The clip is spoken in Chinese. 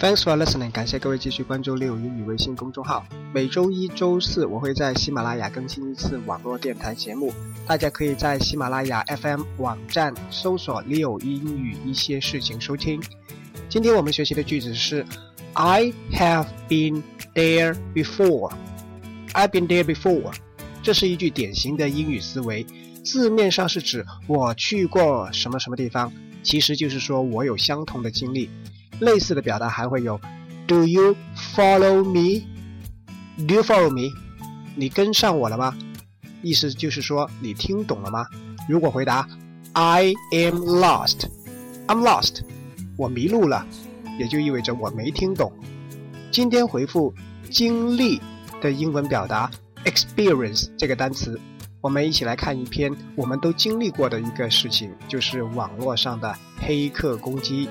Thanks for listening，感谢各位继续关注六英语微信公众号。每周一、周四我会在喜马拉雅更新一次网络电台节目，大家可以在喜马拉雅 FM 网站搜索“六英语一些事情”收听。今天我们学习的句子是 I have been there before. I've been there before. 这是一句典型的英语思维，字面上是指我去过什么什么地方，其实就是说我有相同的经历。类似的表达还会有，Do you follow me？Do you follow me？你跟上我了吗？意思就是说你听懂了吗？如果回答 I am lost，I'm lost，我迷路了，也就意味着我没听懂。今天回复经历的英文表达 experience 这个单词，我们一起来看一篇我们都经历过的一个事情，就是网络上的黑客攻击。